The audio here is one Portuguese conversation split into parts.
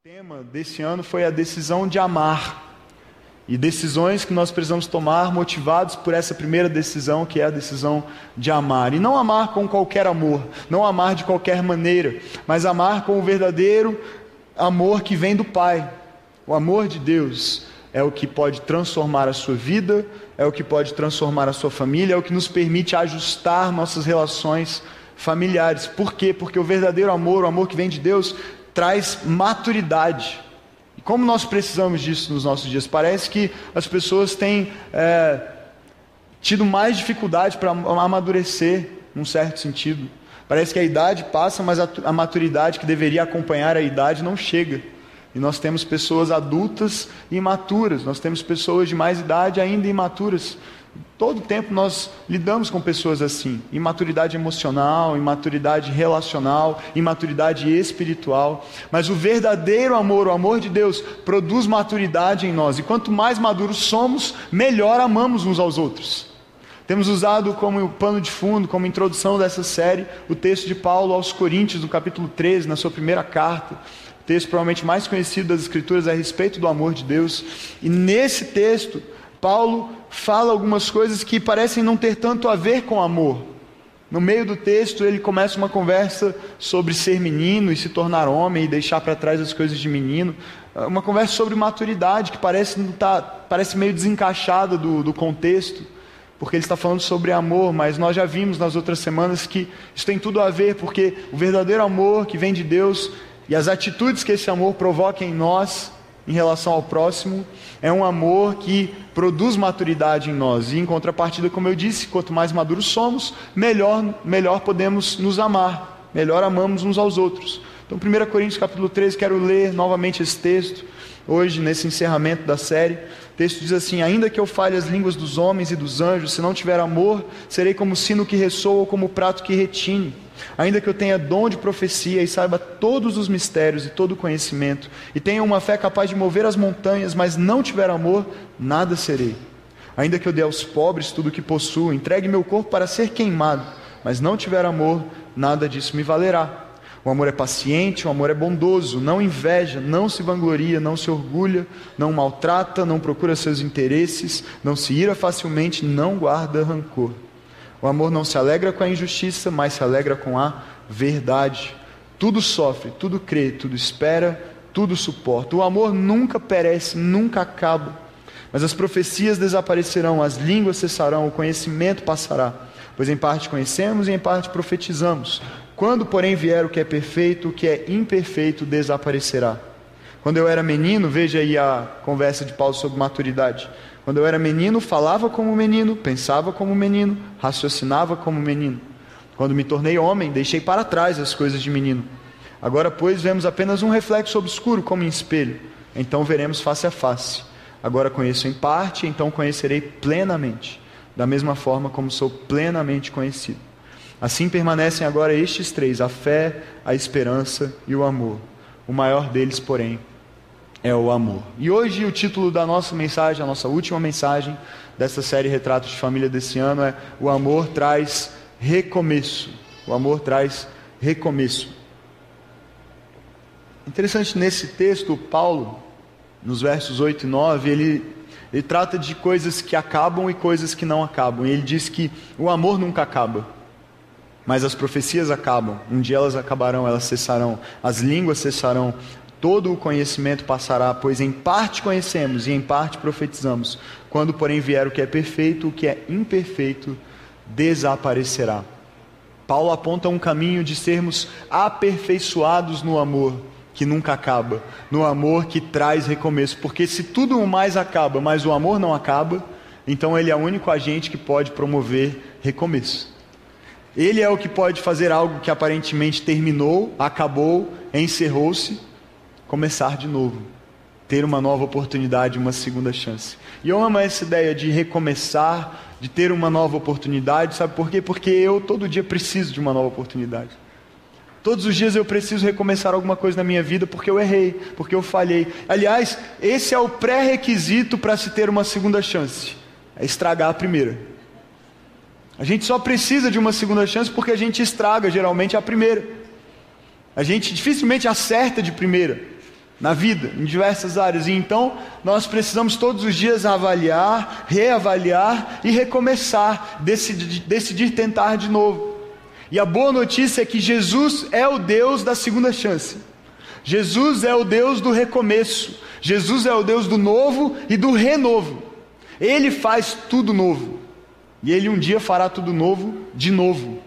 O tema desse ano foi a decisão de amar. E decisões que nós precisamos tomar motivados por essa primeira decisão, que é a decisão de amar. E não amar com qualquer amor, não amar de qualquer maneira, mas amar com o verdadeiro amor que vem do Pai. O amor de Deus é o que pode transformar a sua vida, é o que pode transformar a sua família, é o que nos permite ajustar nossas relações familiares. Por quê? Porque o verdadeiro amor, o amor que vem de Deus, traz maturidade. E como nós precisamos disso nos nossos dias? Parece que as pessoas têm é, tido mais dificuldade para amadurecer, num certo sentido. Parece que a idade passa, mas a, maturidade que deveria acompanhar a idade não chega. E nós temos pessoas adultas imaturas, nós temos pessoas de mais idade ainda imaturas. Todo tempo nós lidamos com pessoas assim: imaturidade emocional, imaturidade relacional, imaturidade espiritual. Mas o verdadeiro amor, o amor de Deus, produz maturidade em nós. E quanto mais maduros somos, melhor amamos uns aos outros. Temos usado como pano de fundo, como introdução dessa série, o texto de Paulo aos Coríntios, no capítulo 13, na sua primeira carta texto provavelmente mais conhecido das Escrituras a respeito do amor de Deus. E nesse texto, Paulo fala algumas coisas que parecem não ter tanto a ver com amor. No meio do texto, ele começa uma conversa sobre ser menino e se tornar homem e deixar para trás as coisas de menino. Uma conversa sobre maturidade que parece, tá, parece meio desencaixada do, do contexto, porque ele está falando sobre amor, mas nós já vimos nas outras semanas que isso tem tudo a ver, porque o verdadeiro amor que vem de Deus e as atitudes que esse amor provoca em nós, em relação ao próximo, é um amor que produz maturidade em nós. E em contrapartida, como eu disse, quanto mais maduros somos, melhor, melhor podemos nos amar, melhor amamos uns aos outros. Então, 1 Coríntios capítulo 13, quero ler novamente esse texto, hoje, nesse encerramento da série. O texto diz assim: Ainda que eu fale as línguas dos homens e dos anjos, se não tiver amor, serei como sino que ressoa ou como prato que retine. Ainda que eu tenha dom de profecia e saiba todos os mistérios e todo o conhecimento, e tenha uma fé capaz de mover as montanhas, mas não tiver amor, nada serei. Ainda que eu dê aos pobres tudo o que possuo, entregue meu corpo para ser queimado, mas não tiver amor, nada disso me valerá. O amor é paciente, o amor é bondoso, não inveja, não se vangloria, não se orgulha, não maltrata, não procura seus interesses, não se ira facilmente, não guarda rancor. O amor não se alegra com a injustiça, mas se alegra com a verdade. Tudo sofre, tudo crê, tudo espera, tudo suporta. O amor nunca perece, nunca acaba. Mas as profecias desaparecerão, as línguas cessarão, o conhecimento passará. Pois em parte conhecemos e em parte profetizamos. Quando, porém, vier o que é perfeito, o que é imperfeito desaparecerá. Quando eu era menino, veja aí a conversa de Paulo sobre maturidade. Quando eu era menino, falava como menino, pensava como menino, raciocinava como menino. Quando me tornei homem, deixei para trás as coisas de menino. Agora, pois, vemos apenas um reflexo obscuro como em espelho. Então veremos face a face. Agora conheço em parte, então conhecerei plenamente, da mesma forma como sou plenamente conhecido. Assim permanecem agora estes três: a fé, a esperança e o amor. O maior deles, porém, é o amor. E hoje o título da nossa mensagem, a nossa última mensagem dessa série Retratos de Família desse ano é O amor traz recomeço. O amor traz recomeço. Interessante nesse texto, Paulo, nos versos 8 e 9, ele, ele trata de coisas que acabam e coisas que não acabam. E ele diz que o amor nunca acaba. Mas as profecias acabam, um dia elas acabarão, elas cessarão, as línguas cessarão, Todo o conhecimento passará, pois em parte conhecemos e em parte profetizamos. Quando, porém, vier o que é perfeito, o que é imperfeito desaparecerá. Paulo aponta um caminho de sermos aperfeiçoados no amor que nunca acaba, no amor que traz recomeço, porque se tudo mais acaba, mas o amor não acaba, então ele é o único agente que pode promover recomeço. Ele é o que pode fazer algo que aparentemente terminou, acabou, encerrou-se, começar de novo, ter uma nova oportunidade, uma segunda chance. E eu amo essa ideia de recomeçar, de ter uma nova oportunidade, sabe por quê? Porque eu todo dia preciso de uma nova oportunidade. Todos os dias eu preciso recomeçar alguma coisa na minha vida porque eu errei, porque eu falhei. Aliás, esse é o pré-requisito para se ter uma segunda chance: é estragar a primeira. A gente só precisa de uma segunda chance porque a gente estraga geralmente a primeira. A gente dificilmente acerta de primeira. Na vida, em diversas áreas. E então nós precisamos todos os dias avaliar, reavaliar e recomeçar, decidir, decidir tentar de novo. E a boa notícia é que Jesus é o Deus da segunda chance. Jesus é o Deus do recomeço. Jesus é o Deus do novo e do renovo. Ele faz tudo novo. E ele um dia fará tudo novo de novo.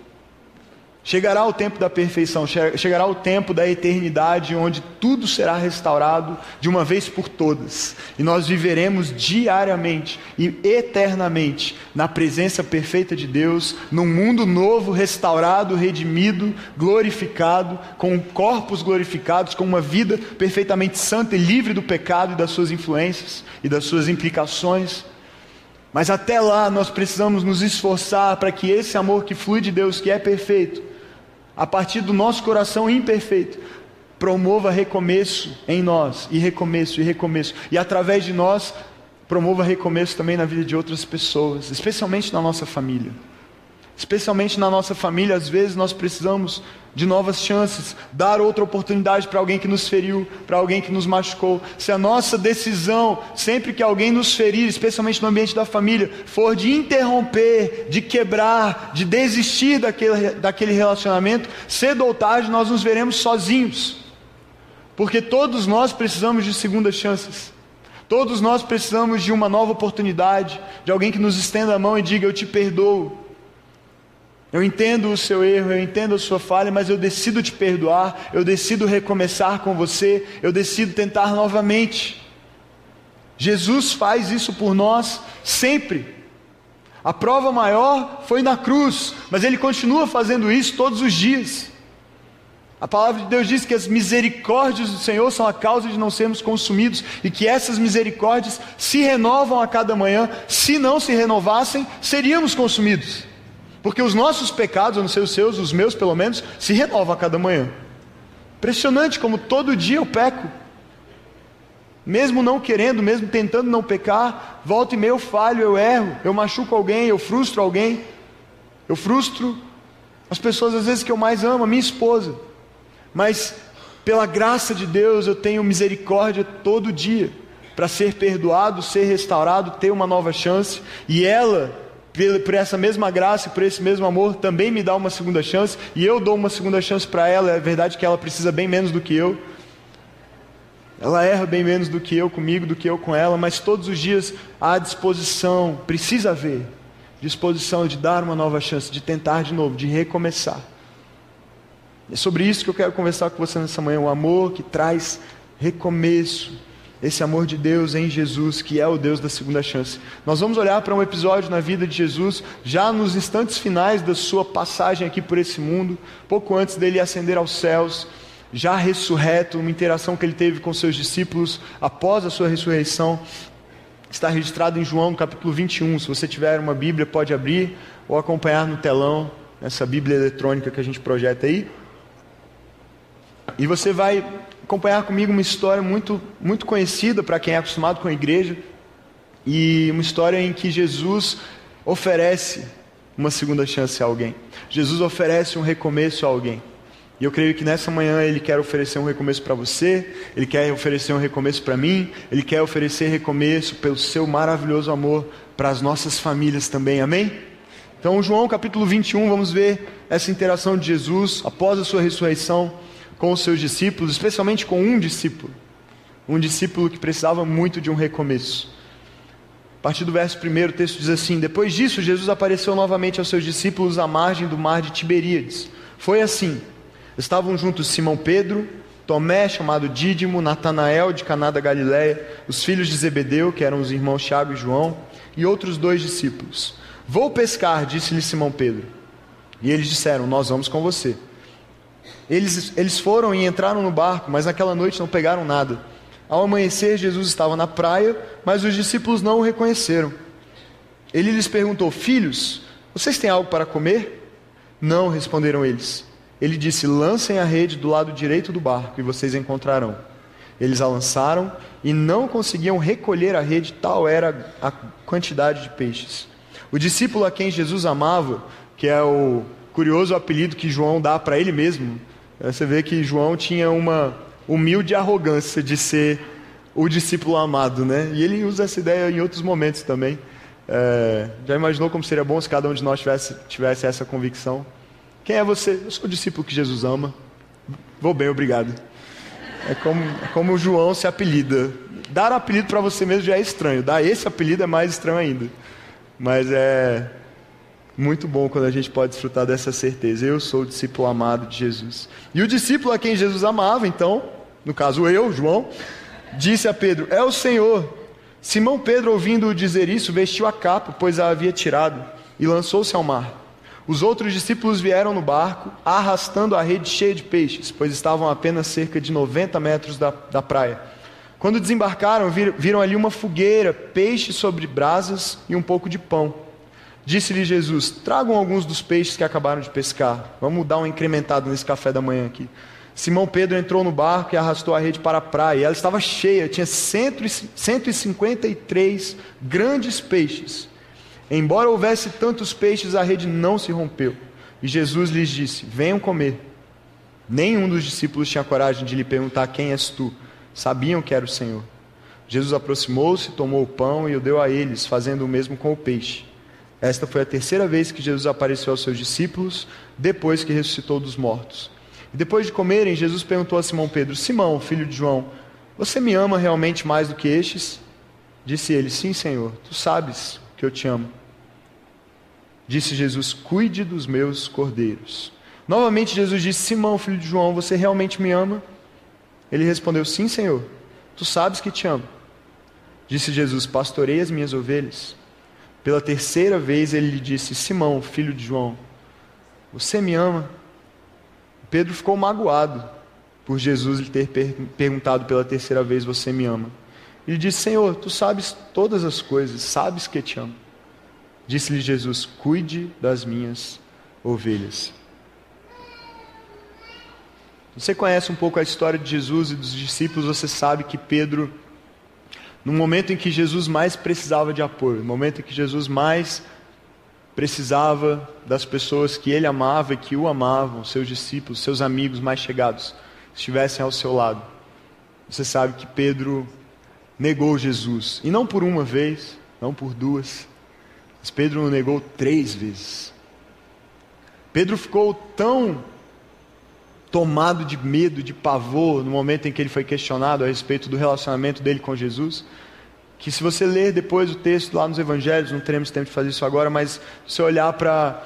Chegará o tempo da perfeição, chegará o tempo da eternidade, onde tudo será restaurado de uma vez por todas, e nós viveremos diariamente e eternamente na presença perfeita de Deus, num mundo novo, restaurado, redimido, glorificado, com corpos glorificados, com uma vida perfeitamente santa e livre do pecado e das suas influências e das suas implicações. Mas até lá nós precisamos nos esforçar para que esse amor que flui de Deus, que é perfeito, a partir do nosso coração imperfeito, promova recomeço em nós, e recomeço, e recomeço, e através de nós, promova recomeço também na vida de outras pessoas, especialmente na nossa família. Especialmente na nossa família, às vezes nós precisamos de novas chances, dar outra oportunidade para alguém que nos feriu, para alguém que nos machucou. Se a nossa decisão, sempre que alguém nos ferir, especialmente no ambiente da família, for de interromper, de quebrar, de desistir daquele, daquele relacionamento, cedo ou tarde nós nos veremos sozinhos. Porque todos nós precisamos de segundas chances. Todos nós precisamos de uma nova oportunidade, de alguém que nos estenda a mão e diga: Eu te perdoo. Eu entendo o seu erro, eu entendo a sua falha, mas eu decido te perdoar, eu decido recomeçar com você, eu decido tentar novamente. Jesus faz isso por nós sempre. A prova maior foi na cruz, mas ele continua fazendo isso todos os dias. A palavra de Deus diz que as misericórdias do Senhor são a causa de não sermos consumidos e que essas misericórdias se renovam a cada manhã. Se não se renovassem, seríamos consumidos. Porque os nossos pecados, eu não sei os seus, os meus pelo menos, se renovam a cada manhã. Impressionante como todo dia eu peco. Mesmo não querendo, mesmo tentando não pecar, volta e meia eu falho, eu erro, eu machuco alguém, eu frustro alguém. Eu frustro as pessoas às vezes que eu mais amo, a minha esposa. Mas pela graça de Deus eu tenho misericórdia todo dia para ser perdoado, ser restaurado, ter uma nova chance, e ela por essa mesma graça e por esse mesmo amor, também me dá uma segunda chance, e eu dou uma segunda chance para ela. É verdade que ela precisa bem menos do que eu. Ela erra bem menos do que eu comigo, do que eu com ela, mas todos os dias há disposição, precisa haver disposição de dar uma nova chance, de tentar de novo, de recomeçar. É sobre isso que eu quero conversar com você nessa manhã, o amor que traz recomeço esse amor de Deus em Jesus, que é o Deus da segunda chance. Nós vamos olhar para um episódio na vida de Jesus, já nos instantes finais da sua passagem aqui por esse mundo, pouco antes dele ascender aos céus, já ressurreto, uma interação que ele teve com seus discípulos após a sua ressurreição. Está registrado em João, capítulo 21. Se você tiver uma Bíblia, pode abrir ou acompanhar no telão, essa Bíblia eletrônica que a gente projeta aí. E você vai acompanhar comigo uma história muito, muito conhecida para quem é acostumado com a igreja, e uma história em que Jesus oferece uma segunda chance a alguém. Jesus oferece um recomeço a alguém. E eu creio que nessa manhã ele quer oferecer um recomeço para você, ele quer oferecer um recomeço para mim, ele quer oferecer recomeço pelo seu maravilhoso amor para as nossas famílias também. Amém? Então, João capítulo 21, vamos ver essa interação de Jesus após a sua ressurreição com os seus discípulos, especialmente com um discípulo, um discípulo que precisava muito de um recomeço. A partir do verso 1, o texto diz assim: Depois disso, Jesus apareceu novamente aos seus discípulos à margem do mar de Tiberíades. Foi assim: estavam juntos Simão Pedro, Tomé, chamado Dídimo, Natanael de Caná da Galiléia, os filhos de Zebedeu, que eram os irmãos Tiago e João, e outros dois discípulos. Vou pescar, disse-lhe Simão Pedro. E eles disseram: Nós vamos com você. Eles, eles foram e entraram no barco, mas naquela noite não pegaram nada. Ao amanhecer, Jesus estava na praia, mas os discípulos não o reconheceram. Ele lhes perguntou: Filhos, vocês têm algo para comer? Não, responderam eles. Ele disse: Lancem a rede do lado direito do barco e vocês encontrarão. Eles a lançaram e não conseguiam recolher a rede, tal era a quantidade de peixes. O discípulo a quem Jesus amava, que é o curioso apelido que João dá para ele mesmo, você vê que João tinha uma humilde arrogância de ser o discípulo amado, né? E ele usa essa ideia em outros momentos também. É, já imaginou como seria bom se cada um de nós tivesse, tivesse essa convicção? Quem é você? Eu sou o discípulo que Jesus ama. Vou bem, obrigado. É como, é como o João se apelida. Dar um apelido para você mesmo já é estranho. Dar esse apelido é mais estranho ainda. Mas é muito bom quando a gente pode desfrutar dessa certeza. Eu sou o discípulo amado de Jesus. E o discípulo a quem Jesus amava, então, no caso eu, João, disse a Pedro: É o Senhor. Simão Pedro, ouvindo dizer isso, vestiu a capa, pois a havia tirado, e lançou-se ao mar. Os outros discípulos vieram no barco, arrastando a rede cheia de peixes, pois estavam apenas cerca de 90 metros da, da praia. Quando desembarcaram, viram ali uma fogueira, peixes sobre brasas e um pouco de pão. Disse-lhe Jesus: Tragam alguns dos peixes que acabaram de pescar. Vamos dar um incrementado nesse café da manhã aqui. Simão Pedro entrou no barco e arrastou a rede para a praia. Ela estava cheia, tinha 153 grandes peixes. Embora houvesse tantos peixes, a rede não se rompeu. E Jesus lhes disse: Venham comer. Nenhum dos discípulos tinha coragem de lhe perguntar: Quem és tu? Sabiam que era o Senhor. Jesus aproximou-se, tomou o pão e o deu a eles, fazendo o mesmo com o peixe. Esta foi a terceira vez que Jesus apareceu aos seus discípulos, depois que ressuscitou dos mortos. E depois de comerem, Jesus perguntou a Simão Pedro: Simão, filho de João, você me ama realmente mais do que estes? Disse ele: Sim, Senhor, tu sabes que eu te amo. Disse Jesus: Cuide dos meus cordeiros. Novamente Jesus disse: Simão, filho de João, você realmente me ama? Ele respondeu: Sim, Senhor, tu sabes que te amo. Disse Jesus: Pastorei as minhas ovelhas. Pela terceira vez ele lhe disse: Simão, filho de João, você me ama? Pedro ficou magoado por Jesus lhe ter per perguntado pela terceira vez: Você me ama? Ele disse: Senhor, tu sabes todas as coisas, sabes que te amo. Disse-lhe Jesus: Cuide das minhas ovelhas. Você conhece um pouco a história de Jesus e dos discípulos, você sabe que Pedro, no momento em que Jesus mais precisava de apoio, no momento em que Jesus mais precisava das pessoas que ele amava e que o amavam, seus discípulos, seus amigos mais chegados, estivessem ao seu lado. Você sabe que Pedro negou Jesus, e não por uma vez, não por duas, mas Pedro o negou três vezes. Pedro ficou tão tomado de medo, de pavor, no momento em que ele foi questionado a respeito do relacionamento dele com Jesus, que se você ler depois o texto lá nos evangelhos, não teremos tempo de fazer isso agora, mas se você olhar para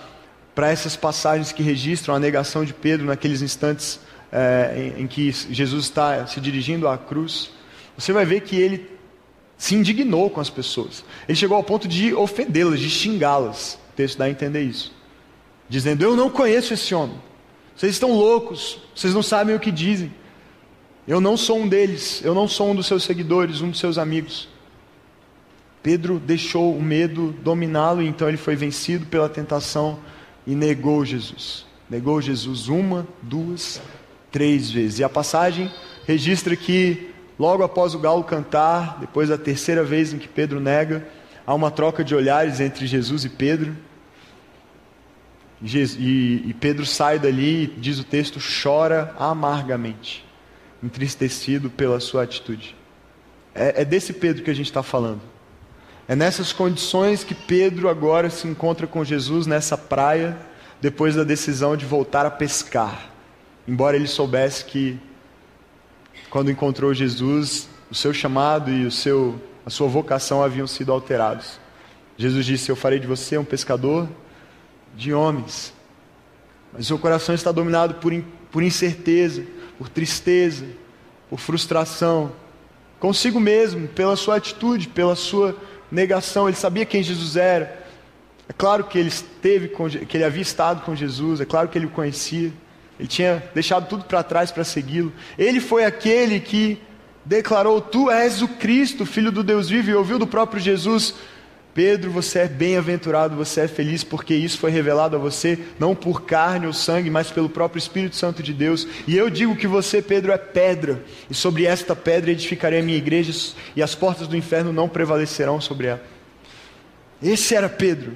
essas passagens que registram a negação de Pedro naqueles instantes é, em, em, que Jesus está se dirigindo à cruz, você vai ver que ele se indignou com as pessoas. Ele chegou ao ponto de ofendê-las, de xingá-las. O texto dá a entender isso. Dizendo: Eu não conheço esse homem. Vocês estão loucos. Vocês não sabem o que dizem. Eu não sou um deles. Eu não sou um dos seus seguidores, um dos seus amigos. Pedro deixou o medo dominá-lo, então ele foi vencido pela tentação e negou Jesus. Negou Jesus uma, duas, três vezes. E a passagem registra que Logo após o galo cantar, depois da terceira vez em que Pedro nega, há uma troca de olhares entre Jesus e Pedro. E, Pedro sai dali e diz o texto: chora amargamente, entristecido pela sua atitude. É, é desse Pedro que a gente está falando. É nessas condições que Pedro agora se encontra com Jesus nessa praia, depois da decisão de voltar a pescar. Embora ele soubesse que quando encontrou Jesus, o seu chamado e o seu, a sua vocação haviam sido alterados. Jesus disse: Eu farei de você um pescador de homens. Mas seu coração está dominado por, por incerteza, por tristeza, por frustração, consigo mesmo, pela sua atitude, pela sua negação. Ele sabia quem Jesus era. É claro que ele esteve com, que ele havia estado com Jesus, é claro que ele o conhecia. Ele tinha deixado tudo para trás para segui-lo. Ele foi aquele que declarou: Tu és o Cristo, filho do Deus vivo, e ouviu do próprio Jesus: Pedro, você é bem-aventurado, você é feliz, porque isso foi revelado a você, não por carne ou sangue, mas pelo próprio Espírito Santo de Deus. E eu digo que você, Pedro, é pedra, e sobre esta pedra edificarei a minha igreja, e as portas do inferno não prevalecerão sobre ela. Esse era Pedro,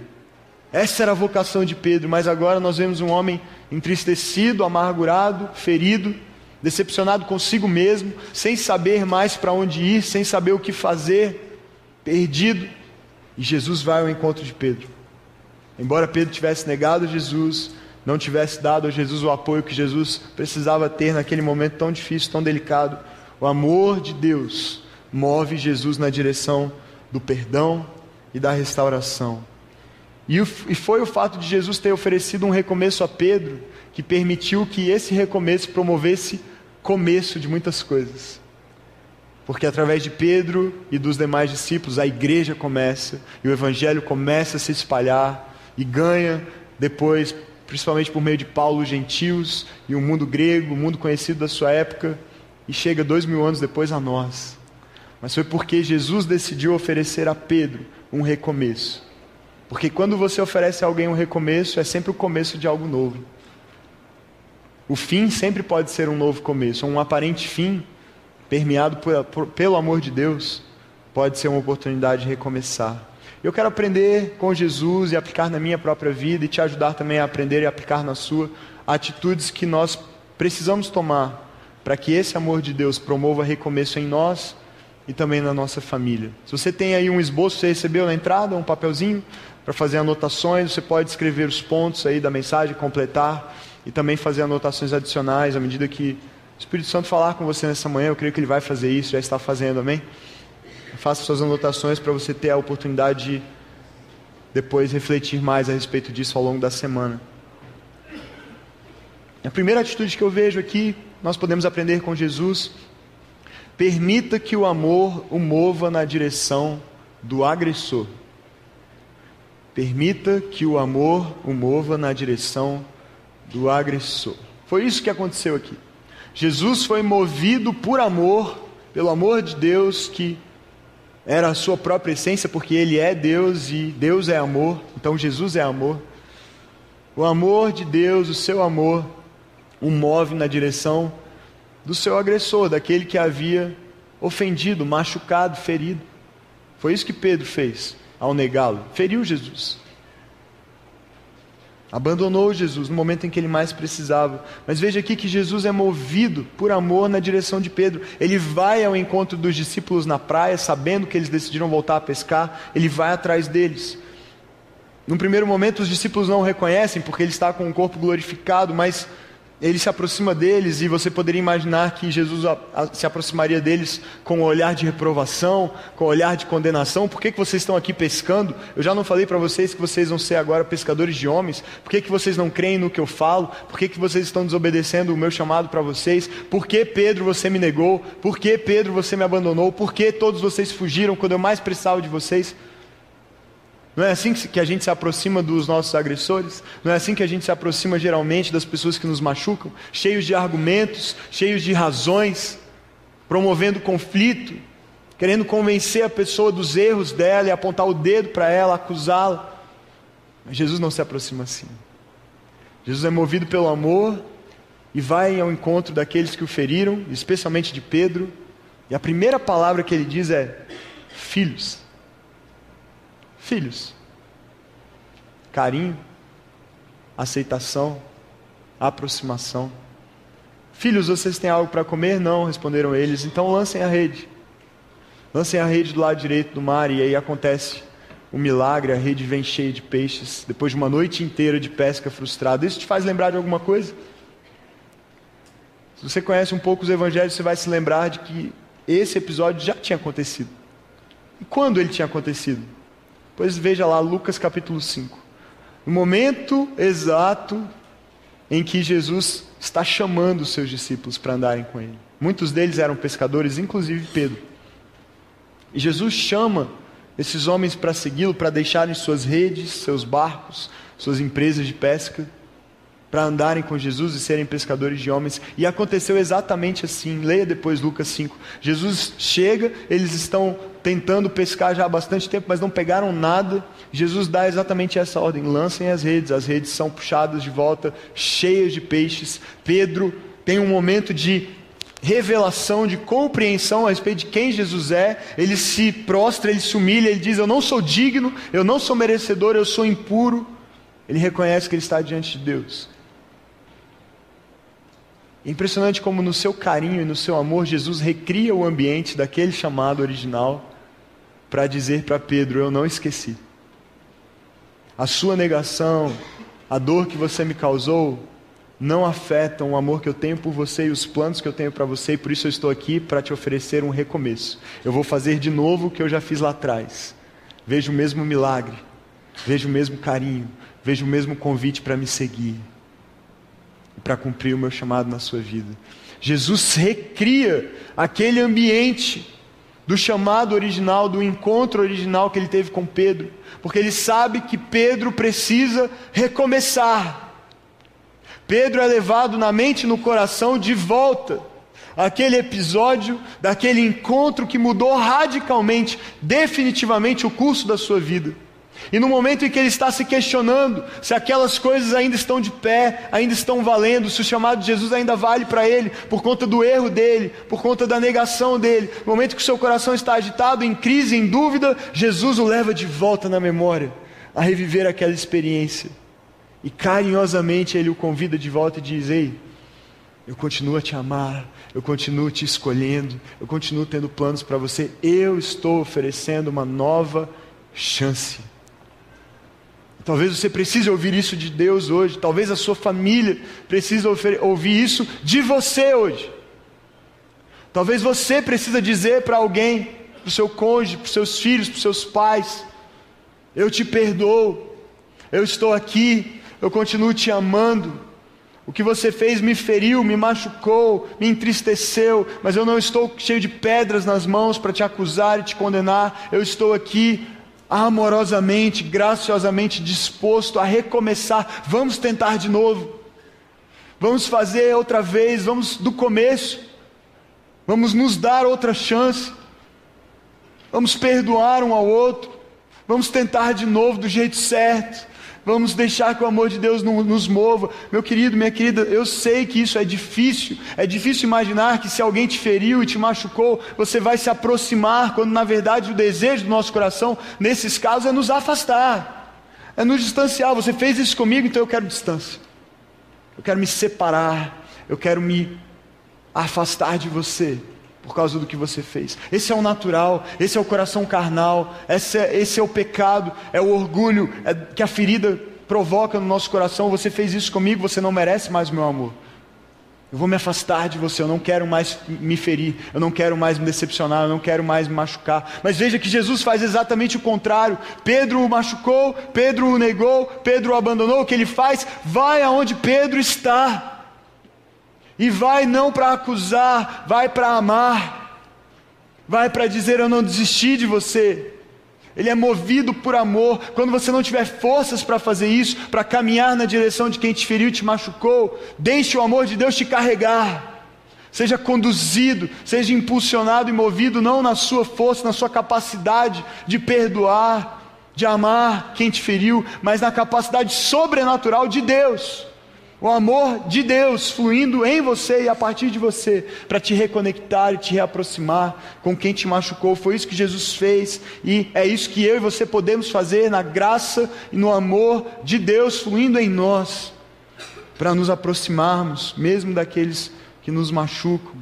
essa era a vocação de Pedro, mas agora nós vemos um homem entristecido, amargurado, ferido, decepcionado consigo mesmo, sem saber mais para onde ir, sem saber o que fazer, perdido. E Jesus vai ao encontro de Pedro. Embora Pedro tivesse negado Jesus, não tivesse dado a Jesus o apoio que Jesus precisava ter naquele momento tão difícil, tão delicado, o amor de Deus move Jesus na direção do perdão e da restauração. E, foi o fato de Jesus ter oferecido um recomeço a Pedro que permitiu que esse recomeço promovesse começo de muitas coisas. Porque através de Pedro e dos demais discípulos, a igreja começa e o evangelho começa a se espalhar e ganha depois, principalmente por meio de Paulo, gentios e o mundo grego, o mundo conhecido da sua época, e chega dois mil anos depois a nós. Mas foi porque Jesus decidiu oferecer a Pedro um recomeço. Porque quando você oferece a alguém um recomeço, é sempre o começo de algo novo. O fim sempre pode ser um novo começo. Um aparente fim, permeado por, por, pelo amor de Deus, pode ser uma oportunidade de recomeçar. Eu quero aprender com Jesus e aplicar na minha própria vida e te ajudar também a aprender e aplicar na sua atitudes que nós precisamos tomar para que esse amor de Deus promova recomeço em nós e também na nossa família. Se você tem aí um esboço, você recebeu na entrada, um papelzinho para fazer anotações, você pode escrever os pontos aí da mensagem, completar e também fazer anotações adicionais à medida que Espírito Santo falar com você nessa manhã. Eu creio que ele vai fazer isso, já está fazendo, amém? Faça suas anotações para você ter a oportunidade de depois refletir mais a respeito disso ao longo da semana. A primeira atitude que eu vejo aqui, nós podemos aprender com Jesus. Permita que o amor o mova na direção do agressor. Permita que o amor o mova na direção do agressor. Foi isso que aconteceu aqui. Jesus foi movido por amor, pelo amor de Deus que era a sua própria essência, porque ele é Deus e Deus é amor, então Jesus é amor. O amor de Deus, o seu amor, o move na direção do seu agressor, daquele que havia ofendido, machucado, ferido. Foi isso que Pedro fez ao negá-lo, feriu Jesus. Abandonou Jesus no momento em que ele mais precisava. Mas veja aqui que Jesus é movido por amor na direção de Pedro. Ele vai ao encontro dos discípulos na praia, sabendo que eles decidiram voltar a pescar, ele vai atrás deles. Num primeiro momento, os discípulos não o reconhecem porque ele está com o corpo glorificado, mas ele se aproxima deles e você poderia imaginar que Jesus se aproximaria deles com um olhar de reprovação, com um olhar de condenação. Por que, que vocês estão aqui pescando? Eu já não falei para vocês que vocês vão ser agora pescadores de homens? Por que, que vocês não creem no que eu falo? Por que, que vocês estão desobedecendo o meu chamado para vocês? Por que, Pedro, você me negou? Por que, Pedro, você me abandonou? Por que todos vocês fugiram quando eu mais precisava de vocês? Não é assim que a gente se aproxima dos nossos agressores? Não é assim que a gente se aproxima geralmente das pessoas que nos machucam? Cheios de argumentos, cheios de razões, promovendo conflito, querendo convencer a pessoa dos erros dela e apontar o dedo para ela, acusá-la. Mas Jesus não se aproxima assim. Jesus é movido pelo amor e vai ao encontro daqueles que o feriram, especialmente de Pedro. E a primeira palavra que ele diz é: filhos. Filhos. Carinho, aceitação, aproximação. Filhos, vocês têm algo para comer? Não, responderam eles. Então lancem a rede. Lancem a rede do lado direito do mar e aí acontece um milagre, a rede vem cheia de peixes, depois de uma noite inteira de pesca frustrada. Isso te faz lembrar de alguma coisa? Se você conhece um pouco os evangelhos, você vai se lembrar de que esse episódio já tinha acontecido. E quando ele tinha acontecido? Pois veja lá Lucas capítulo 5. No momento exato em que Jesus está chamando os seus discípulos para andarem com ele. Muitos deles eram pescadores, inclusive Pedro. E Jesus chama esses homens para segui-lo, para deixarem suas redes, seus barcos, suas empresas de pesca, para andarem com Jesus e serem pescadores de homens. E aconteceu exatamente assim. Leia depois Lucas 5. Jesus chega, eles estão tentando pescar já há bastante tempo, mas não pegaram nada. Jesus dá exatamente essa ordem: lancem as redes. As redes são puxadas de volta, cheias de peixes. Pedro tem um momento de revelação, de compreensão a respeito de quem Jesus é. Ele se prostra, ele se humilha, ele diz: Eu não sou digno, eu não sou merecedor, eu sou impuro. Ele reconhece que ele está diante de Deus. É impressionante como no seu carinho e no seu amor, Jesus recria o ambiente daquele chamado original para dizer para Pedro: Eu não esqueci. A sua negação, a dor que você me causou, não afetam o amor que eu tenho por você e os planos que eu tenho para você, e por isso eu estou aqui para te oferecer um recomeço. Eu vou fazer de novo o que eu já fiz lá atrás. Vejo o mesmo milagre, vejo o mesmo carinho, vejo o mesmo convite para me seguir para cumprir o meu chamado na sua vida. Jesus recria aquele ambiente do chamado original, do encontro original que ele teve com Pedro, porque ele sabe que Pedro precisa recomeçar. Pedro é levado na mente e no coração de volta aquele episódio daquele encontro que mudou radicalmente, definitivamente o curso da sua vida. E no momento em que ele está se questionando se aquelas coisas ainda estão de pé, ainda estão valendo, se o chamado de Jesus ainda vale para ele, por conta do erro dele, por conta da negação dele, no momento que o seu coração está agitado, em crise, em dúvida, Jesus o leva de volta na memória, a reviver aquela experiência. E carinhosamente ele o convida de volta e diz: Ei, eu continuo a te amar, eu continuo te escolhendo, eu continuo tendo planos para você, eu estou oferecendo uma nova chance. Talvez você precise ouvir isso de Deus hoje. Talvez a sua família precise ouvir isso de você hoje. Talvez você precisa dizer para alguém, para o seu cônjuge, para os seus filhos, para os seus pais: Eu te perdoo, eu estou aqui, eu continuo te amando. O que você fez me feriu, me machucou, me entristeceu, mas eu não estou cheio de pedras nas mãos para te acusar e te condenar. Eu estou aqui amorosamente, graciosamente disposto a recomeçar. Vamos tentar de novo. Vamos fazer outra vez, vamos do começo. Vamos nos dar outra chance. Vamos perdoar um ao outro. Vamos tentar de novo do jeito certo. Vamos deixar que o amor de Deus nos mova. Meu querido, minha querida, eu sei que isso é difícil. É difícil imaginar que se alguém te feriu e te machucou, você vai se aproximar, quando na verdade o desejo do nosso coração, nesses casos, é nos afastar, é nos distanciar. Você fez isso comigo, então eu quero distância. Eu quero me separar. Eu quero me afastar de você por causa do que você fez. Esse é o natural, esse é o coração carnal, esse é, esse é o pecado, é o orgulho é, que a ferida provoca no nosso coração. Você fez isso comigo, você não merece mais meu amor. Eu vou me afastar de você, eu não quero mais me ferir, eu não quero mais me decepcionar, eu não quero mais me machucar. Mas veja que Jesus faz exatamente o contrário. Pedro o machucou, Pedro o negou, Pedro o abandonou. O que ele faz? Vai aonde Pedro está. E vai não para acusar, vai para amar. Vai para dizer eu não desisti de você. Ele é movido por amor. Quando você não tiver forças para fazer isso, para caminhar na direção de quem te feriu e te machucou, deixe o amor de Deus te carregar. Seja conduzido, seja impulsionado e movido não na sua força, na sua capacidade de perdoar, de amar quem te feriu, mas na capacidade sobrenatural de Deus o amor de Deus fluindo em você e a partir de você, para te reconectar e te reaproximar com quem te machucou. Foi isso que Jesus fez e é isso que eu e você podemos fazer na graça e no amor de Deus fluindo em nós, para nos aproximarmos, mesmo daqueles que nos machucam.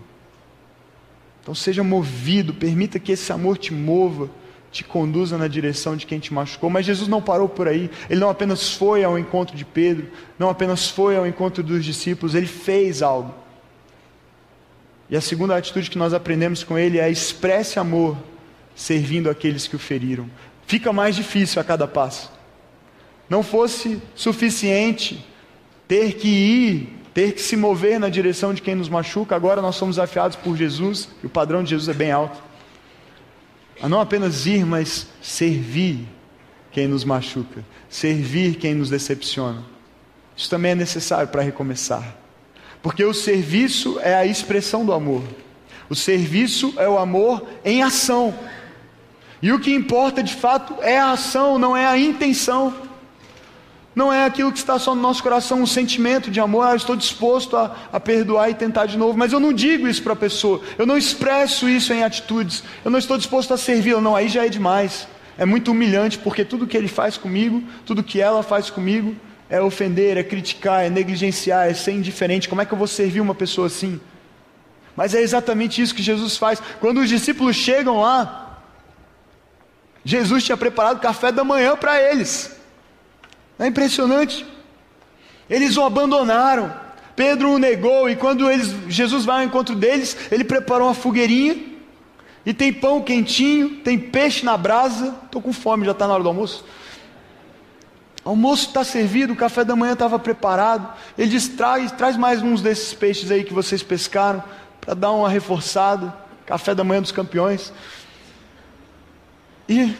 Então seja movido, permita que esse amor te mova te conduza na direção de quem te machucou. Mas Jesus não parou por aí. Ele não apenas foi ao encontro de Pedro, não apenas foi ao encontro dos discípulos, ele fez algo. E a segunda atitude que nós aprendemos com ele é expresse amor, servindo aqueles que o feriram. Fica mais difícil a cada passo. Não fosse suficiente ter que ir, ter que se mover na direção de quem nos machuca, agora nós somos afiados por Jesus, e o padrão de Jesus é bem alto a não apenas ir, mas servir quem nos machuca, servir quem nos decepciona. Isso também é necessário para recomeçar, porque o serviço é a expressão do amor, o serviço é o amor em ação, e o que importa de fato é a ação, não é a intenção. Não é aquilo que está só no nosso coração, um sentimento de amor, ah, estou disposto a, a perdoar e tentar de novo, mas eu não digo isso para a pessoa, eu não expresso isso em atitudes, eu não estou disposto a servi-la, não, aí já é demais, é muito humilhante, porque tudo que ele faz comigo, tudo que ela faz comigo, é ofender, é criticar, é negligenciar, é ser indiferente. Como é que eu vou servir uma pessoa assim? Mas é exatamente isso que Jesus faz. Quando os discípulos chegam lá, Jesus tinha preparado café da manhã para eles. É impressionante. Eles o abandonaram. Pedro o negou e quando eles, Jesus vai ao encontro deles, ele preparou uma fogueirinha e tem pão quentinho, tem peixe na brasa. Estou com fome, já está na hora do almoço. Almoço está servido, o café da manhã estava preparado. Ele diz: traz, traz mais uns desses peixes aí que vocês pescaram, para dar uma reforçada. Café da manhã dos campeões. E,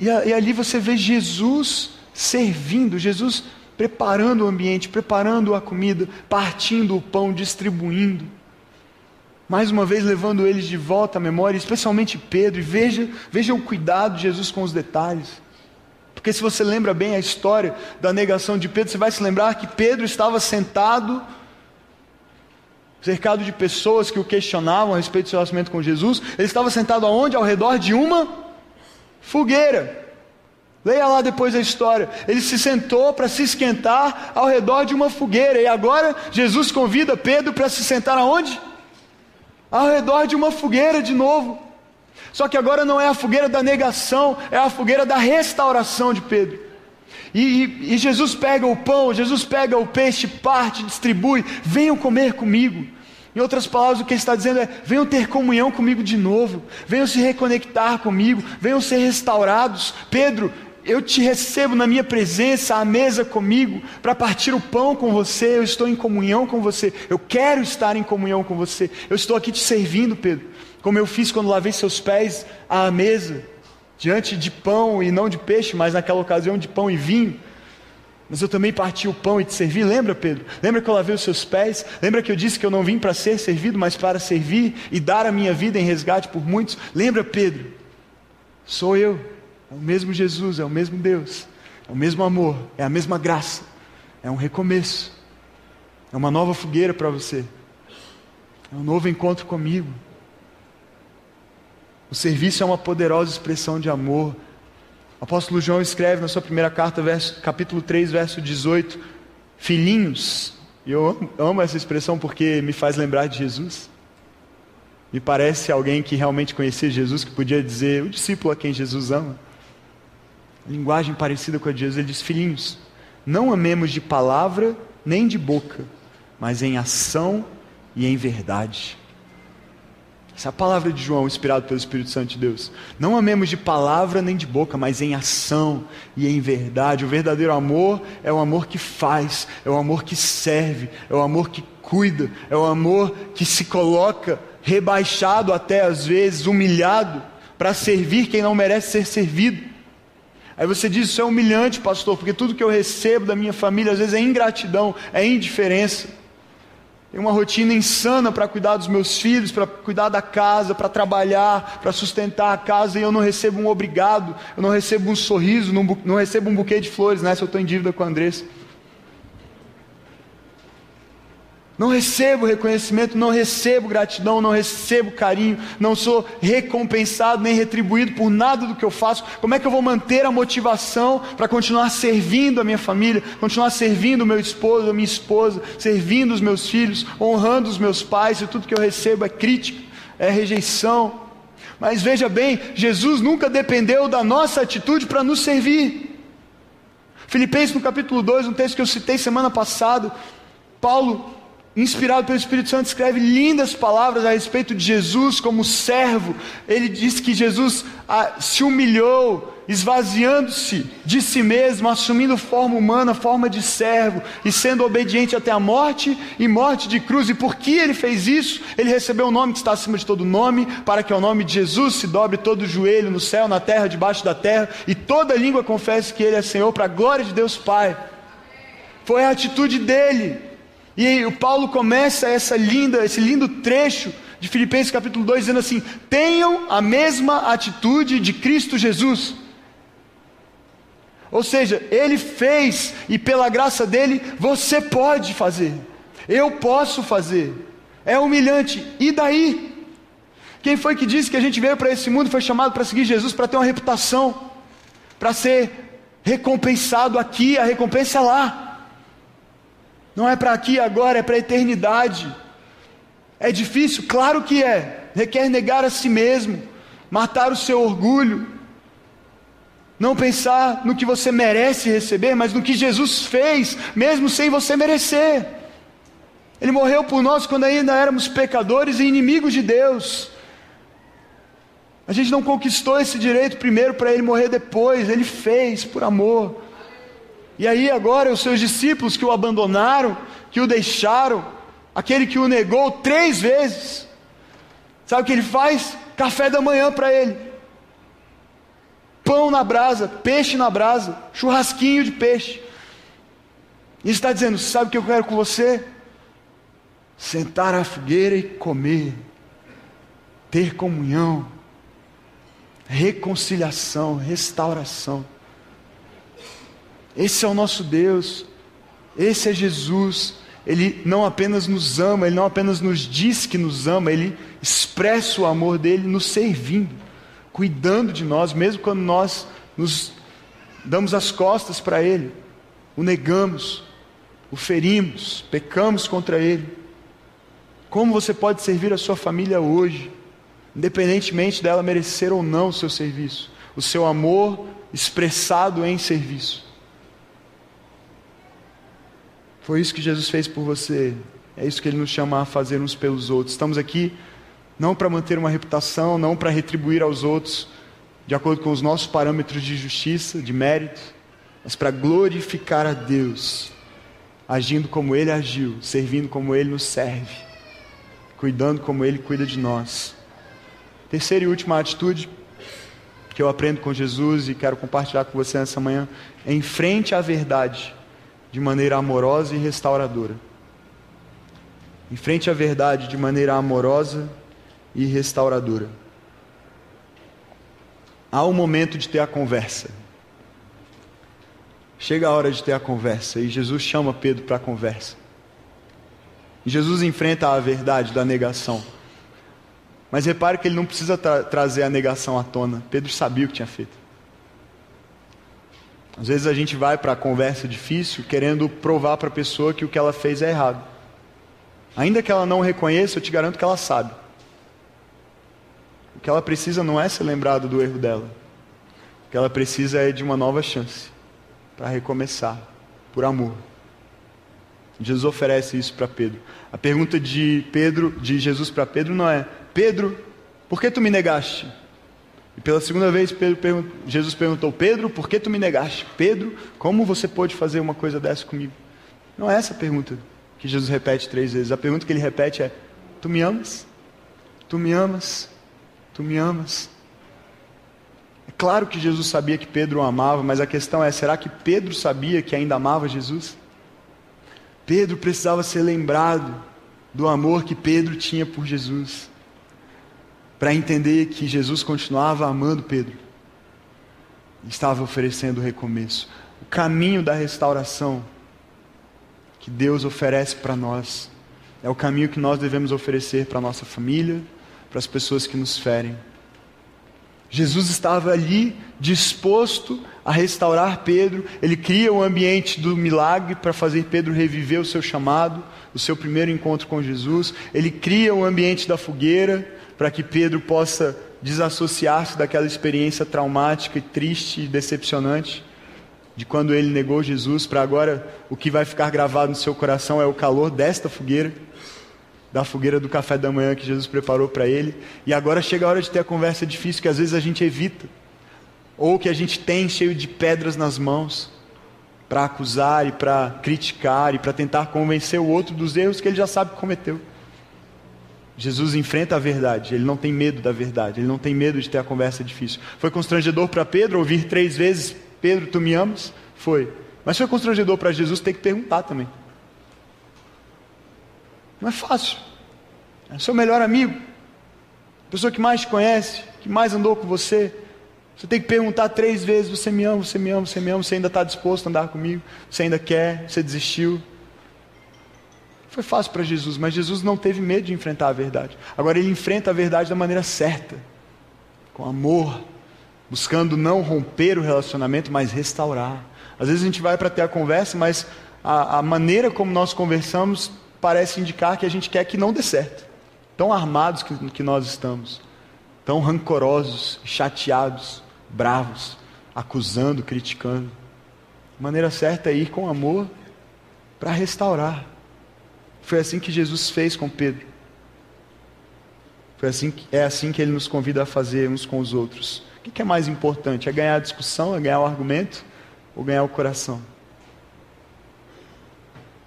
e, e ali você vê Jesus servindo, Jesus preparando o ambiente, preparando a comida, partindo o pão, distribuindo. Mais uma vez levando eles de volta à memória, especialmente Pedro, e veja, veja o cuidado de Jesus com os detalhes. Porque se você lembra bem a história da negação de Pedro, você vai se lembrar que Pedro estava sentado, cercado de pessoas que o questionavam a respeito do seu relacionamento com Jesus. Ele estava sentado aonde? Ao redor de uma fogueira. Leia lá depois a história. Ele se sentou para se esquentar ao redor de uma fogueira. E agora Jesus convida Pedro para se sentar aonde? Ao redor de uma fogueira de novo. Só que agora não é a fogueira da negação, é a fogueira da restauração de Pedro. E, e, e, Jesus pega o pão, Jesus pega o peixe, parte, distribui. Venham comer comigo. Em outras palavras, o que ele está dizendo é: venham ter comunhão comigo de novo, venham se reconectar comigo, venham ser restaurados. Pedro, eu te recebo na minha presença, à mesa comigo, para partir o pão com você. Eu estou em comunhão com você, eu quero estar em comunhão com você. Eu estou aqui te servindo, Pedro como eu fiz quando lavei seus pés à mesa, diante de pão e não de peixe, mas naquela ocasião de pão e vinho. Mas eu também parti o pão e te servi. Lembra, Pedro? Lembra que eu lavei os seus pés? Lembra que eu disse que eu não vim para ser servido, mas para servir e dar a minha vida em resgate por muitos? Lembra, Pedro? Sou eu. É o mesmo Jesus, é o mesmo Deus, é o mesmo amor, é a mesma graça, é um recomeço, é uma nova fogueira para você, é um novo encontro comigo. O serviço é uma poderosa expressão de amor. O apóstolo João escreve na sua primeira carta, verso, capítulo 3, verso 18: Filhinhos, e eu amo, amo essa expressão porque me faz lembrar de Jesus. Me parece alguém que realmente conhecia Jesus, que podia dizer, o discípulo a quem Jesus ama. Linguagem parecida com a de Jesus, ele diz: Filhinhos, não amemos de palavra nem de boca, mas em ação e em verdade. Essa é a palavra de João, inspirado pelo Espírito Santo de Deus. Não amemos de palavra nem de boca, mas em ação e em verdade. O verdadeiro amor é o amor que faz, é o amor que serve, é o amor que cuida, é o amor que se coloca rebaixado até às vezes, humilhado, para servir quem não merece ser servido. Aí você diz: Isso é humilhante, pastor, porque tudo que eu recebo da minha família às vezes é ingratidão, é indiferença. Tenho uma rotina insana para cuidar dos meus filhos, para cuidar da casa, para trabalhar, para sustentar a casa e eu não recebo um obrigado, eu não recebo um sorriso, não, não recebo um buquê de flores, né? Se eu estou em dívida com a Andressa. Não recebo reconhecimento, não recebo gratidão, não recebo carinho, não sou recompensado nem retribuído por nada do que eu faço. Como é que eu vou manter a motivação para continuar servindo a minha família, continuar servindo o meu esposo, a minha esposa, servindo os meus filhos, honrando os meus pais, e tudo que eu recebo é crítica, é rejeição. Mas veja bem, Jesus nunca dependeu da nossa atitude para nos servir. Filipenses no capítulo 2, um texto que eu citei semana passada, Paulo inspirado pelo Espírito Santo, escreve lindas palavras a respeito de Jesus como servo. Ele diz que Jesus ah, se humilhou, esvaziando-se de si mesmo, assumindo forma humana, forma de servo, e sendo obediente até a morte e morte de cruz. E por que ele fez isso? Ele recebeu o um nome que está acima de todo nome, para que ao nome de Jesus se dobre todo o joelho no céu, na terra, debaixo da terra, e toda língua confesse que ele é Senhor, para a glória de Deus Pai. Foi a atitude dele e o Paulo começa essa linda, esse lindo trecho de Filipenses capítulo 2 dizendo assim: "Tenham a mesma atitude de Cristo Jesus". Ou seja, ele fez e pela graça dele você pode fazer. Eu posso fazer. É humilhante. E daí? Quem foi que disse que a gente veio para esse mundo foi chamado para seguir Jesus para ter uma reputação, para ser recompensado aqui, a recompensa é lá. Não é para aqui agora, é para a eternidade. É difícil? Claro que é. Requer negar a si mesmo, matar o seu orgulho, não pensar no que você merece receber, mas no que Jesus fez, mesmo sem você merecer. Ele morreu por nós quando ainda éramos pecadores e inimigos de Deus. A gente não conquistou esse direito primeiro para ele morrer depois, ele fez por amor. E aí agora os seus discípulos que o abandonaram, que o deixaram, aquele que o negou três vezes, sabe o que ele faz? Café da manhã para ele. Pão na brasa, peixe na brasa, churrasquinho de peixe. E está dizendo: sabe o que eu quero com você? Sentar à fogueira e comer, ter comunhão reconciliação, restauração. Esse é o nosso Deus, esse é Jesus. Ele não apenas nos ama, ele não apenas nos diz que nos ama, ele expressa o amor dele nos servindo, cuidando de nós, mesmo quando nós nos damos as costas para ele, o negamos, o ferimos, pecamos contra ele. Como você pode servir a sua família hoje? independentemente dela merecer ou não o seu serviço, o seu amor expressado em serviço. Foi isso que Jesus fez por você, é isso que Ele nos chama a fazer uns pelos outros. Estamos aqui não para manter uma reputação, não para retribuir aos outros de acordo com os nossos parâmetros de justiça, de mérito, mas para glorificar a Deus, agindo como Ele agiu, servindo como Ele nos serve, cuidando como Ele cuida de nós. Terceira e última atitude que eu aprendo com Jesus e quero compartilhar com você nessa manhã é enfrente a verdade de maneira amorosa e restauradora. Enfrente a verdade de maneira amorosa e restauradora. Há um momento de ter a conversa. Chega a hora de ter a conversa e Jesus chama Pedro para a conversa. E Jesus enfrenta a verdade da negação. Mas repare que ele não precisa tra trazer a negação à tona. Pedro sabia o que tinha feito. Às vezes a gente vai para a conversa difícil querendo provar para a pessoa que o que ela fez é errado. Ainda que ela não reconheça, eu te garanto que ela sabe. O que ela precisa não é ser lembrado do erro dela. O que ela precisa é de uma nova chance para recomeçar, por amor. Jesus oferece isso para Pedro. A pergunta de Pedro, de Jesus para Pedro não é: Pedro, por que tu me negaste? E pela segunda vez Pedro, Jesus perguntou: Pedro, por que tu me negaste? Pedro, como você pode fazer uma coisa dessa comigo? Não é essa a pergunta que Jesus repete três vezes. A pergunta que ele repete é: Tu me amas? Tu me amas? Tu me amas? É claro que Jesus sabia que Pedro o amava, mas a questão é: será que Pedro sabia que ainda amava Jesus? Pedro precisava ser lembrado do amor que Pedro tinha por Jesus para entender que Jesus continuava amando Pedro. Estava oferecendo o recomeço. O caminho da restauração que Deus oferece para nós. É o caminho que nós devemos oferecer para a nossa família, para as pessoas que nos ferem. Jesus estava ali disposto a restaurar Pedro, ele cria o ambiente do milagre para fazer Pedro reviver o seu chamado, o seu primeiro encontro com Jesus, ele cria o ambiente da fogueira, para que Pedro possa desassociar-se daquela experiência traumática triste e decepcionante de quando ele negou Jesus, para agora o que vai ficar gravado no seu coração é o calor desta fogueira, da fogueira do café da manhã que Jesus preparou para ele. E agora chega a hora de ter a conversa difícil que às vezes a gente evita, ou que a gente tem cheio de pedras nas mãos, para acusar e para criticar e para tentar convencer o outro dos erros que ele já sabe que cometeu. Jesus enfrenta a verdade, ele não tem medo da verdade, ele não tem medo de ter a conversa difícil. Foi constrangedor para Pedro ouvir três vezes: Pedro, tu me amas? Foi. Mas foi constrangedor para Jesus ter que perguntar também. Não é fácil. É seu melhor amigo, pessoa que mais te conhece, que mais andou com você. Você tem que perguntar três vezes: Você me ama, você me ama, você me ama, você ainda está disposto a andar comigo? Você ainda quer? Você desistiu? Foi fácil para Jesus, mas Jesus não teve medo de enfrentar a verdade. Agora ele enfrenta a verdade da maneira certa, com amor, buscando não romper o relacionamento, mas restaurar. Às vezes a gente vai para ter a conversa, mas a, a maneira como nós conversamos parece indicar que a gente quer que não dê certo. Tão armados que, que nós estamos, tão rancorosos, chateados, bravos, acusando, criticando. A maneira certa é ir com amor para restaurar. Foi assim que Jesus fez com Pedro. Foi assim que, é assim que ele nos convida a fazer uns com os outros. O que é mais importante? É ganhar a discussão, é ganhar o argumento ou ganhar o coração?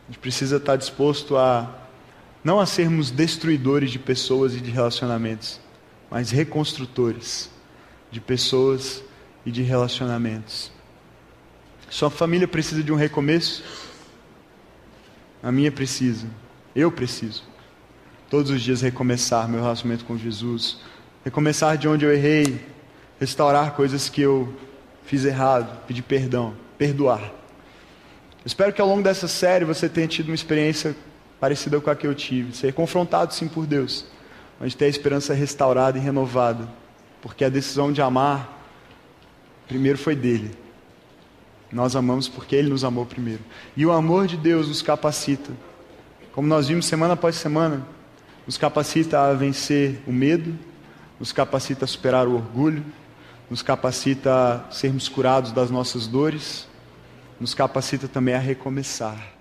A gente precisa estar disposto a não a sermos destruidores de pessoas e de relacionamentos, mas reconstrutores de pessoas e de relacionamentos. Sua família precisa de um recomeço? A minha precisa. Eu preciso. Todos os dias recomeçar meu relacionamento com Jesus. Recomeçar de onde eu errei. Restaurar coisas que eu fiz errado. Pedir perdão. Perdoar. Espero que ao longo dessa série você tenha tido uma experiência parecida com a que eu tive. Ser confrontado sim por Deus, mas ter a esperança restaurada e renovada. Porque a decisão de amar, primeiro foi dele. Nós amamos porque ele nos amou primeiro. E o amor de Deus nos capacita. Como nós vimos semana após semana, nos capacita a vencer o medo, nos capacita a superar o orgulho, nos capacita a sermos curados das nossas dores nos capacita também a recomeçar.